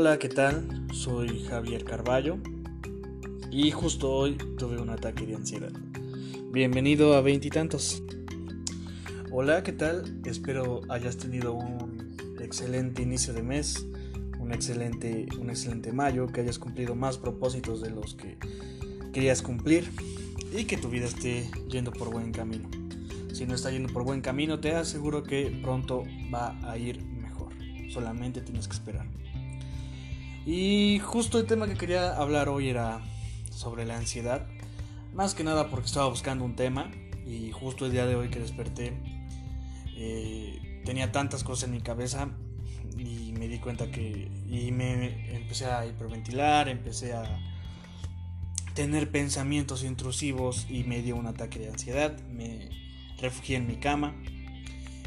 Hola, ¿qué tal? Soy Javier Carballo y justo hoy tuve un ataque de ansiedad. Bienvenido a Veintitantos. Hola, ¿qué tal? Espero hayas tenido un excelente inicio de mes, un excelente, un excelente mayo, que hayas cumplido más propósitos de los que querías cumplir y que tu vida esté yendo por buen camino. Si no está yendo por buen camino, te aseguro que pronto va a ir mejor. Solamente tienes que esperar. Y justo el tema que quería hablar hoy era sobre la ansiedad. Más que nada porque estaba buscando un tema y justo el día de hoy que desperté eh, tenía tantas cosas en mi cabeza y me di cuenta que y me empecé a hiperventilar, empecé a tener pensamientos intrusivos y me dio un ataque de ansiedad. Me refugié en mi cama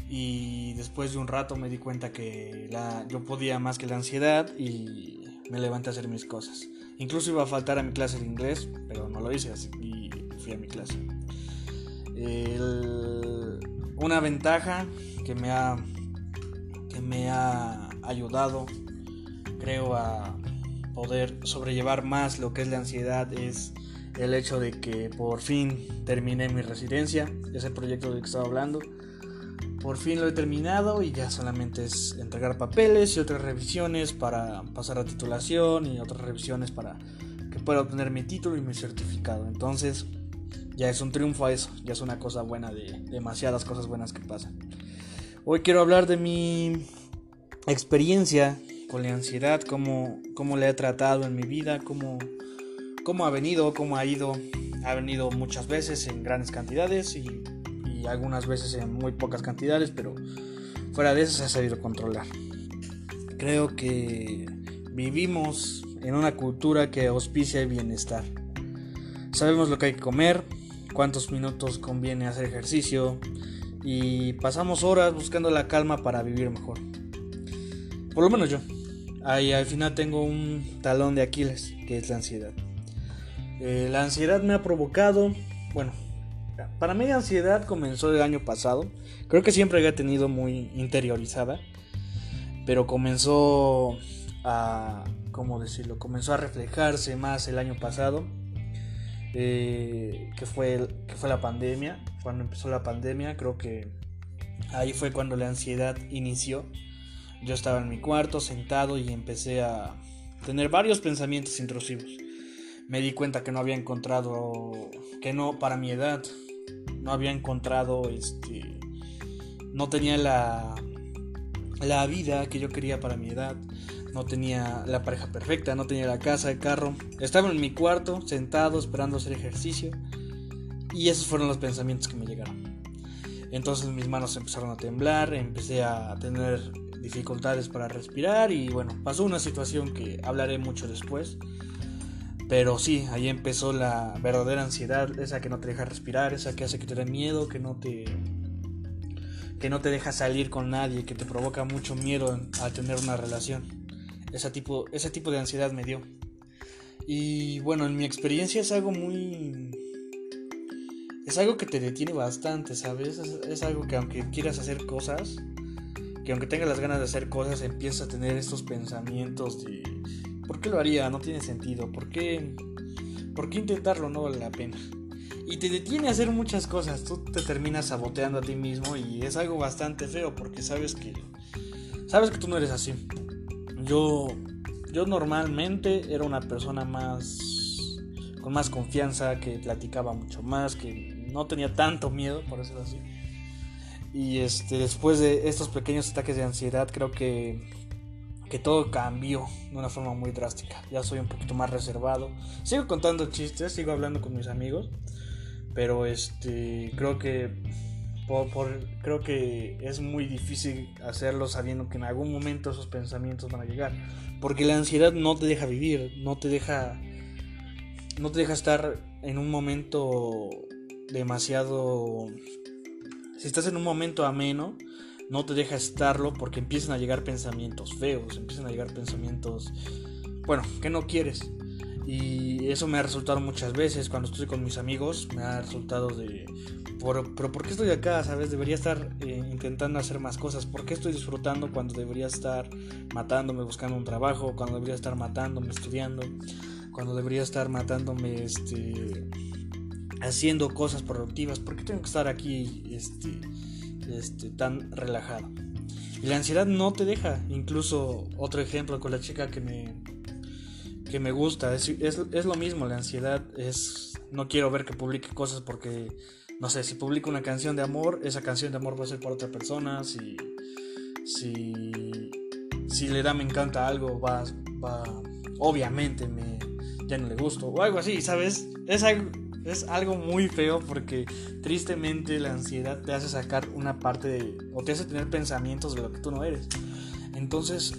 y después de un rato me di cuenta que la, yo podía más que la ansiedad y me levanté a hacer mis cosas. Incluso iba a faltar a mi clase de inglés, pero no lo hice así y fui a mi clase. una ventaja que me ha que me ha ayudado creo a poder sobrellevar más lo que es la ansiedad es el hecho de que por fin terminé mi residencia, ese proyecto del que estaba hablando. Por fin lo he terminado y ya solamente es entregar papeles y otras revisiones para pasar a titulación y otras revisiones para que pueda obtener mi título y mi certificado. Entonces ya es un triunfo eso, ya es una cosa buena de demasiadas cosas buenas que pasan. Hoy quiero hablar de mi experiencia con la ansiedad, cómo, cómo la he tratado en mi vida, cómo cómo ha venido, cómo ha ido. Ha venido muchas veces en grandes cantidades y, algunas veces en muy pocas cantidades, pero fuera de eso se ha sabido controlar. Creo que vivimos en una cultura que auspicia el bienestar. Sabemos lo que hay que comer, cuántos minutos conviene hacer ejercicio y pasamos horas buscando la calma para vivir mejor. Por lo menos yo. Ahí al final tengo un talón de Aquiles, que es la ansiedad. Eh, la ansiedad me ha provocado, bueno, para mí la ansiedad comenzó el año pasado. Creo que siempre había tenido muy interiorizada, pero comenzó a, ¿cómo decirlo? Comenzó a reflejarse más el año pasado, eh, que, fue, que fue la pandemia. Cuando empezó la pandemia, creo que ahí fue cuando la ansiedad inició. Yo estaba en mi cuarto sentado y empecé a tener varios pensamientos intrusivos me di cuenta que no había encontrado, que no, para mi edad, no había encontrado, este, no tenía la, la vida que yo quería para mi edad, no tenía la pareja perfecta, no tenía la casa, el carro, estaba en mi cuarto, sentado, esperando hacer ejercicio, y esos fueron los pensamientos que me llegaron. Entonces mis manos empezaron a temblar, empecé a tener dificultades para respirar y bueno, pasó una situación que hablaré mucho después pero sí, ahí empezó la verdadera ansiedad, esa que no te deja respirar, esa que hace que te dé miedo, que no te que no te deja salir con nadie, que te provoca mucho miedo a tener una relación. Ese tipo, ese tipo de ansiedad me dio. Y bueno, en mi experiencia es algo muy... Es algo que te detiene bastante, ¿sabes? Es, es algo que aunque quieras hacer cosas, que aunque tengas las ganas de hacer cosas, empiezas a tener estos pensamientos de ¿Por qué lo haría? No tiene sentido. ¿Por qué, ¿Por qué intentarlo? No vale la pena. Y te detiene a hacer muchas cosas. Tú te terminas saboteando a ti mismo y es algo bastante feo porque sabes que sabes que tú no eres así. Yo yo normalmente era una persona más con más confianza, que platicaba mucho más, que no tenía tanto miedo, por decirlo así. Y este después de estos pequeños ataques de ansiedad, creo que que todo cambió de una forma muy drástica. Ya soy un poquito más reservado. Sigo contando chistes, sigo hablando con mis amigos, pero este creo que por, creo que es muy difícil hacerlo sabiendo que en algún momento esos pensamientos van a llegar, porque la ansiedad no te deja vivir, no te deja no te deja estar en un momento demasiado si estás en un momento ameno, no te deja estarlo porque empiezan a llegar pensamientos feos, empiezan a llegar pensamientos, bueno, que no quieres. Y eso me ha resultado muchas veces cuando estoy con mis amigos, me ha resultado de, por, pero ¿por qué estoy acá? ¿Sabes? Debería estar eh, intentando hacer más cosas. ¿Por qué estoy disfrutando cuando debería estar matándome buscando un trabajo? Cuando debería estar matándome estudiando? Cuando debería estar matándome este, haciendo cosas productivas. ¿Por qué tengo que estar aquí este, este, tan relajado? Y la ansiedad no te deja. Incluso otro ejemplo con la chica que me, que me gusta. Es, es, lo mismo, la ansiedad es... No quiero ver que publique cosas porque, no sé, si publico una canción de amor, esa canción de amor va a ser para otra persona. Si, si, si le da me encanta algo, va, va obviamente me, ya no le gusto. O algo así, ¿sabes? Es algo, es algo muy feo porque tristemente la ansiedad te hace sacar una parte de... o te hace tener pensamientos de lo que tú no eres. Entonces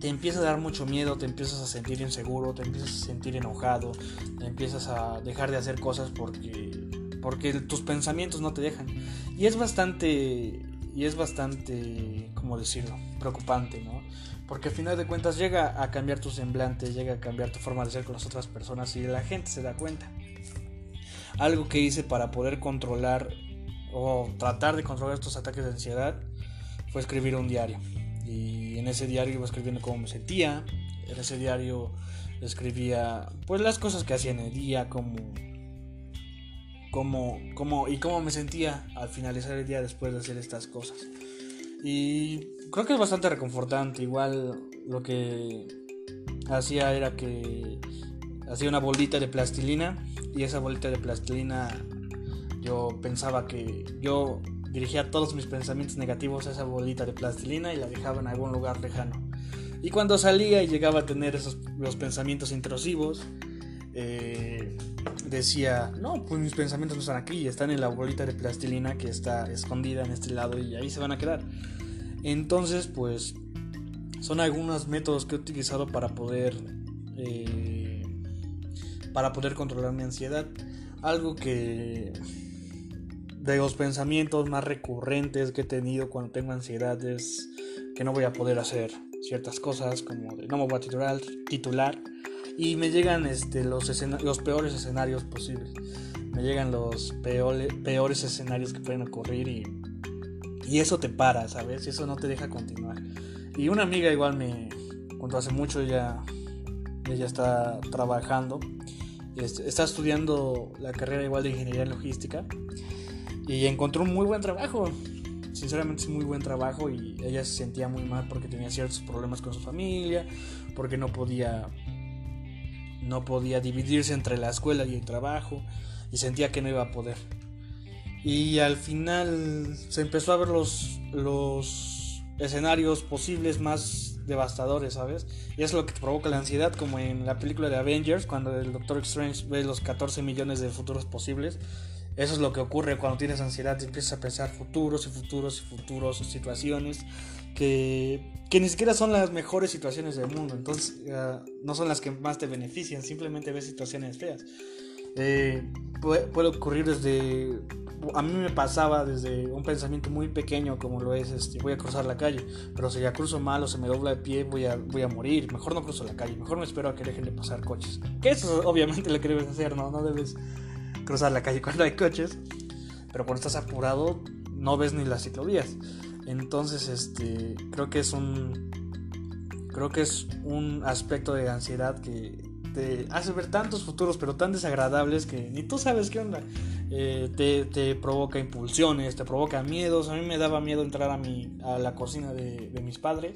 te empieza a dar mucho miedo, te empiezas a sentir inseguro, te empiezas a sentir enojado, te empiezas a dejar de hacer cosas porque, porque tus pensamientos no te dejan. Y es bastante, y es bastante, ¿cómo decirlo? Preocupante, ¿no? Porque al final de cuentas llega a cambiar tu semblante, llega a cambiar tu forma de ser con las otras personas y la gente se da cuenta. Algo que hice para poder controlar o tratar de controlar estos ataques de ansiedad fue escribir un diario. Y en ese diario iba escribiendo cómo me sentía. En ese diario escribía pues las cosas que hacía en el día, cómo, y cómo me sentía al finalizar el día después de hacer estas cosas. Y creo que es bastante reconfortante. Igual lo que hacía era que hacía una bolita de plastilina y esa bolita de plastilina yo pensaba que yo dirigía todos mis pensamientos negativos a esa bolita de plastilina y la dejaba en algún lugar lejano. Y cuando salía y llegaba a tener esos los pensamientos intrusivos, eh, decía, no, pues mis pensamientos no están aquí, están en la bolita de plastilina que está escondida en este lado y ahí se van a quedar. Entonces, pues, son algunos métodos que he utilizado para poder, eh, para poder controlar mi ansiedad. Algo que de los pensamientos más recurrentes que he tenido cuando tengo ansiedad es que no voy a poder hacer ciertas cosas, como de no me voy a titular, titular y me llegan este, los, los peores escenarios posibles. Me llegan los peores, escenarios que pueden ocurrir y, y eso te para, ¿sabes? Y eso no te deja continuar. Y una amiga igual me, cuando hace mucho ella, ella está trabajando, está estudiando la carrera igual de ingeniería en logística y encontró un muy buen trabajo. Sinceramente es muy buen trabajo y ella se sentía muy mal porque tenía ciertos problemas con su familia, porque no podía no podía dividirse entre la escuela y el trabajo y sentía que no iba a poder. Y al final se empezó a ver los, los escenarios posibles más devastadores, ¿sabes? Y es lo que provoca la ansiedad, como en la película de Avengers, cuando el Doctor Strange ve los 14 millones de futuros posibles eso es lo que ocurre cuando tienes ansiedad, empiezas a pensar futuros y futuros y futuros situaciones que, que ni siquiera son las mejores situaciones del mundo, entonces uh, no son las que más te benefician, simplemente ves situaciones feas. Eh, puede, puede, ocurrir desde, a mí me pasaba desde un pensamiento muy pequeño como lo es, este, voy a cruzar la calle, pero si ya cruzo mal o se me dobla el pie voy a, voy a morir, mejor no cruzo la calle, mejor me espero a que dejen de pasar coches. Que eso obviamente lo que debes hacer, ¿no? No debes cruzar la calle cuando hay coches, pero cuando estás apurado no ves ni las ciclovías. Entonces, este, creo que es un creo que es un aspecto de ansiedad que te hace ver tantos futuros, pero tan desagradables que ni tú sabes qué onda. Eh, te, te, provoca impulsiones, te provoca miedos. A mí me daba miedo entrar a, mi, a la cocina de, de mis padres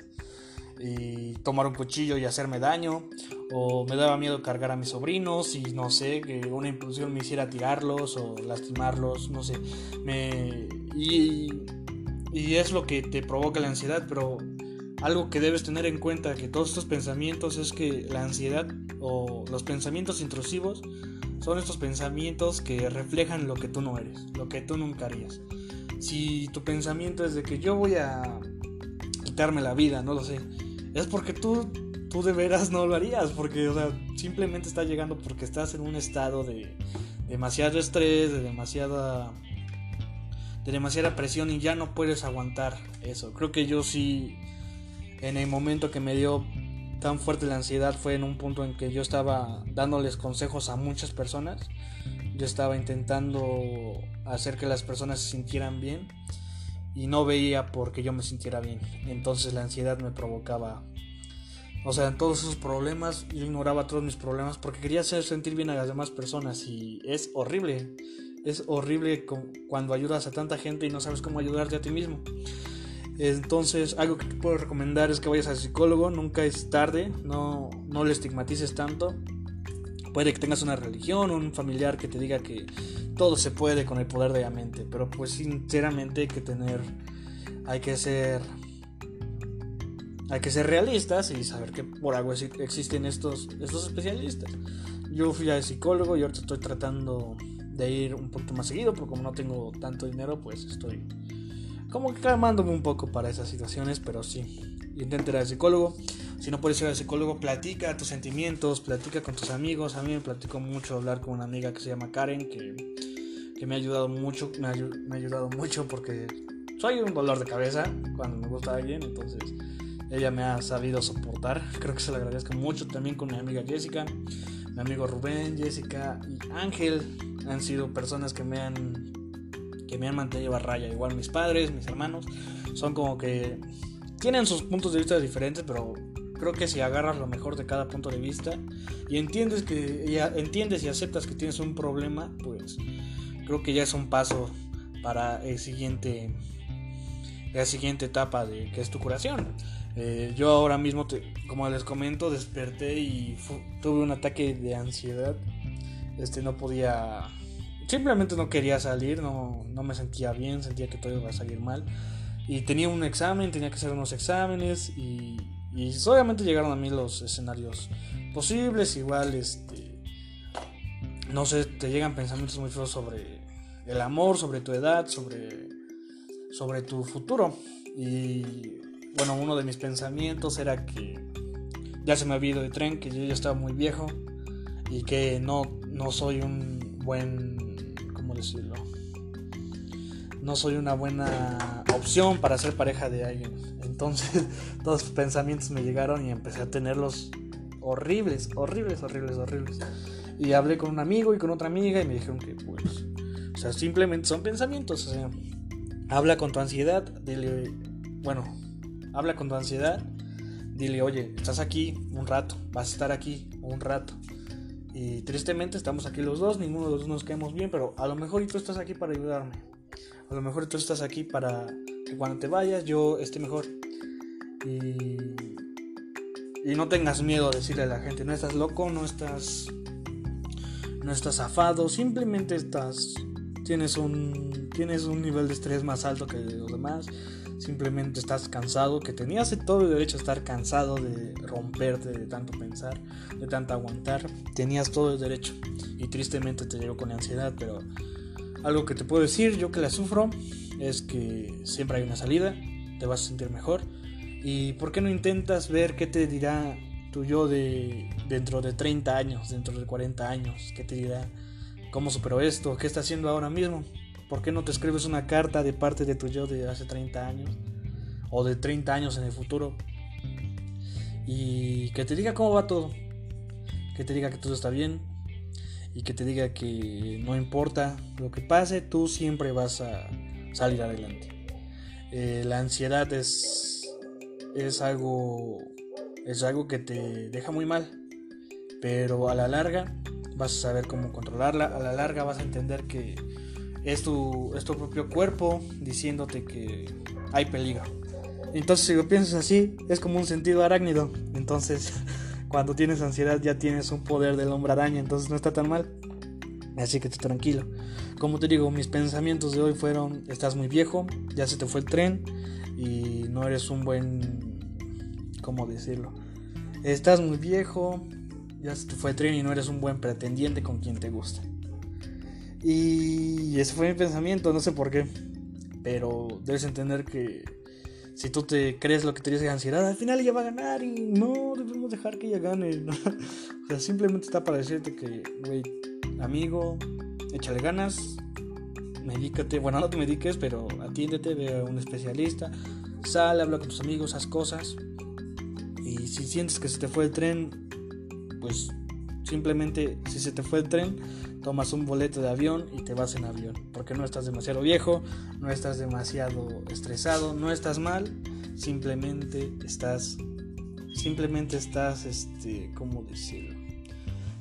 y tomar un cuchillo y hacerme daño, o me daba miedo cargar a mis sobrinos y no sé, que una impulsión me hiciera tirarlos o lastimarlos, no sé, me... Y, y es lo que te provoca la ansiedad, pero algo que debes tener en cuenta que todos estos pensamientos es que la ansiedad o los pensamientos intrusivos son estos pensamientos que reflejan lo que tú no eres, lo que tú nunca harías. Si tu pensamiento es de que yo voy a quitarme la vida, no lo sé, es porque tú, tú de veras no lo harías, porque, o sea, simplemente está llegando porque estás en un estado de demasiado estrés, de demasiada de demasiada presión y ya no puedes aguantar eso. Creo que yo sí en el momento que me dio tan fuerte la ansiedad fue en un punto en que yo estaba dándoles consejos a muchas personas. Yo estaba intentando hacer que las personas se sintieran bien y no veía porque yo me sintiera bien. Entonces la ansiedad me provocaba o sea, todos esos problemas, yo ignoraba todos mis problemas porque quería hacer sentir bien a las demás personas y es horrible. Es horrible cuando ayudas a tanta gente y no sabes cómo ayudarte a ti mismo. Entonces, algo que te puedo recomendar es que vayas al psicólogo, nunca es tarde, no, no le estigmatices tanto. Puede que tengas una religión, un familiar que te diga que todo se puede con el poder de la mente, pero pues sinceramente hay que tener, hay que ser hay que ser realistas y saber que por algo existen estos, estos especialistas. Yo fui al psicólogo y ahorita estoy tratando de ir un poquito más seguido, pero como no tengo tanto dinero, pues estoy como que calmándome un poco para esas situaciones, pero sí, intenta ir al psicólogo. Si no puedes ir al psicólogo, platica tus sentimientos, platica con tus amigos. A mí me platico mucho hablar con una amiga que se llama Karen, que, que me ha ayudado mucho, me ha, me ha ayudado mucho porque soy un dolor de cabeza cuando me gusta alguien, entonces ella me ha sabido soportar. Creo que se lo agradezco mucho también con mi amiga Jessica, mi amigo Rubén, Jessica y Ángel. Han sido personas que me han que me han mantenido a raya. Igual mis padres, mis hermanos, son como que tienen sus puntos de vista diferentes, pero creo que si agarras lo mejor de cada punto de vista y entiendes que ya entiendes y aceptas que tienes un problema, pues creo que ya es un paso para el siguiente la siguiente etapa de que es tu curación. Eh, yo ahora mismo, como les comento, desperté y tuve un ataque de ansiedad. Este no podía, simplemente no quería salir, no, no me sentía bien, sentía que todo iba a salir mal. Y tenía un examen, tenía que hacer unos exámenes y, y obviamente llegaron a mí los escenarios posibles, igual este, no sé, te llegan pensamientos muy feos sobre el amor, sobre tu edad, sobre, sobre tu futuro. Y bueno, uno de mis pensamientos era que ya se me había ido de tren, que yo ya estaba muy viejo y que no, no soy un buen, ¿cómo decirlo? No soy una buena opción para ser pareja de alguien. Entonces todos pensamientos me llegaron y empecé a tenerlos horribles, horribles, horribles, horribles. Y hablé con un amigo y con otra amiga y me dijeron que pues, o sea, simplemente son pensamientos. O sea, habla con tu ansiedad, dile, bueno, habla con tu ansiedad, dile, oye, estás aquí un rato, vas a estar aquí un rato. Y tristemente estamos aquí los dos, ninguno de los dos nos quedamos bien, pero a lo mejor tú estás aquí para ayudarme. A lo mejor tú estás aquí para que cuando te vayas yo esté mejor. Y, y no tengas miedo a decirle a la gente, no estás loco, no estás no estás afado, simplemente estás tienes un tienes un nivel de estrés más alto que los demás simplemente estás cansado, que tenías todo el derecho a estar cansado de romperte, de tanto pensar, de tanto aguantar, tenías todo el derecho y tristemente te llegó con ansiedad, pero algo que te puedo decir, yo que la sufro, es que siempre hay una salida, te vas a sentir mejor y ¿por qué no intentas ver qué te dirá tu yo de dentro de 30 años, dentro de 40 años, qué te dirá? ¿Cómo superó esto? ¿Qué está haciendo ahora mismo? ¿Por qué no te escribes una carta de parte de tu yo de hace 30 años? O de 30 años en el futuro. Y que te diga cómo va todo. Que te diga que todo está bien. Y que te diga que no importa lo que pase, tú siempre vas a salir adelante. Eh, la ansiedad es, es algo es algo que te deja muy mal. Pero a la larga vas a saber cómo controlarla. A la larga vas a entender que es tu, es tu propio cuerpo diciéndote que hay peligro. Entonces si lo piensas así, es como un sentido arácnido. Entonces, cuando tienes ansiedad ya tienes un poder del hombre araña, entonces no está tan mal. Así que tranquilo. Como te digo, mis pensamientos de hoy fueron, estás muy viejo, ya se te fue el tren y no eres un buen... ¿Cómo decirlo? Estás muy viejo, ya se te fue el tren y no eres un buen pretendiente con quien te guste. Y ese fue mi pensamiento, no sé por qué. Pero debes entender que si tú te crees lo que te dice ansiedad, al final ella va a ganar y no debemos dejar que ella gane. O sea, simplemente está para decirte que, güey, amigo, échale ganas, medícate. Bueno, no te mediques, pero atiéndete, ve a un especialista, sale, habla con tus amigos, haz cosas. Y si sientes que se te fue el tren, pues simplemente si se te fue el tren, tomas un boleto de avión y te vas en avión. Porque no estás demasiado viejo, no estás demasiado estresado, no estás mal, simplemente estás, simplemente estás, este, ¿cómo decirlo?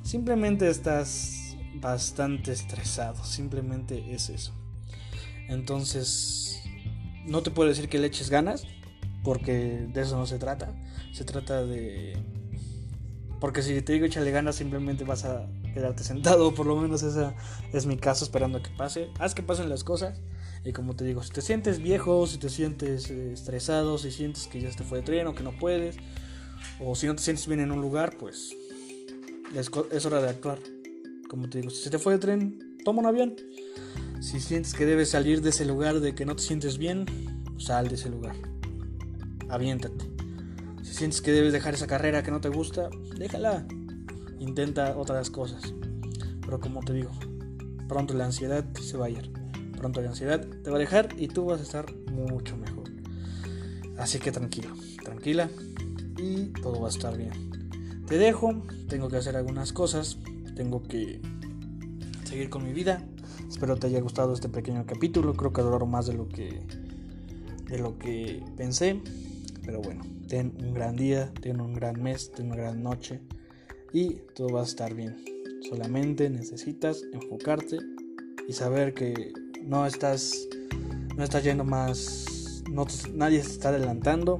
Simplemente estás bastante estresado, simplemente es eso. Entonces, no te puedo decir que le eches ganas, porque de eso no se trata. Se trata de... Porque si te digo échale ganas, simplemente vas a quedarte sentado, por lo menos ese es mi caso, esperando que pase. Haz que pasen las cosas. Y como te digo, si te sientes viejo, si te sientes eh, estresado, si sientes que ya te fue de tren o que no puedes, o si no te sientes bien en un lugar, pues es, es hora de actuar. Como te digo, si se te fue de tren, toma un avión. Si sientes que debes salir de ese lugar, de que no te sientes bien, sal de ese lugar. Aviéntate. Si sientes que debes dejar esa carrera que no te gusta, déjala. Intenta otras cosas. Pero como te digo, pronto la ansiedad se va a ir. Pronto la ansiedad te va a dejar y tú vas a estar mucho mejor. Así que tranquilo, tranquila y todo va a estar bien. Te dejo, tengo que hacer algunas cosas, tengo que seguir con mi vida. Espero te haya gustado este pequeño capítulo. Creo que duró más de lo que de lo que pensé. Pero bueno, ten un gran día, ten un gran mes, ten una gran noche y todo va a estar bien. Solamente necesitas enfocarte y saber que no estás no estás yendo más no nadie se está adelantando,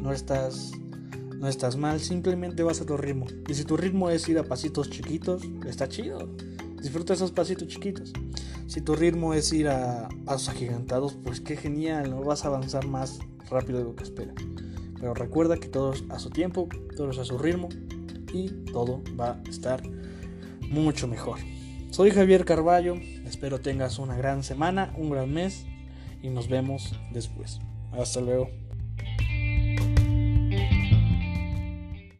no estás no estás mal, simplemente vas a tu ritmo. Y si tu ritmo es ir a pasitos chiquitos, está chido. Disfruta esos pasitos chiquitos. Si tu ritmo es ir a pasos agigantados, pues qué genial, no vas a avanzar más rápido de lo que esperas. Pero recuerda que todos a su tiempo, todos a su ritmo y todo va a estar mucho mejor. Soy Javier Carballo, espero tengas una gran semana, un gran mes y nos vemos después. Hasta luego.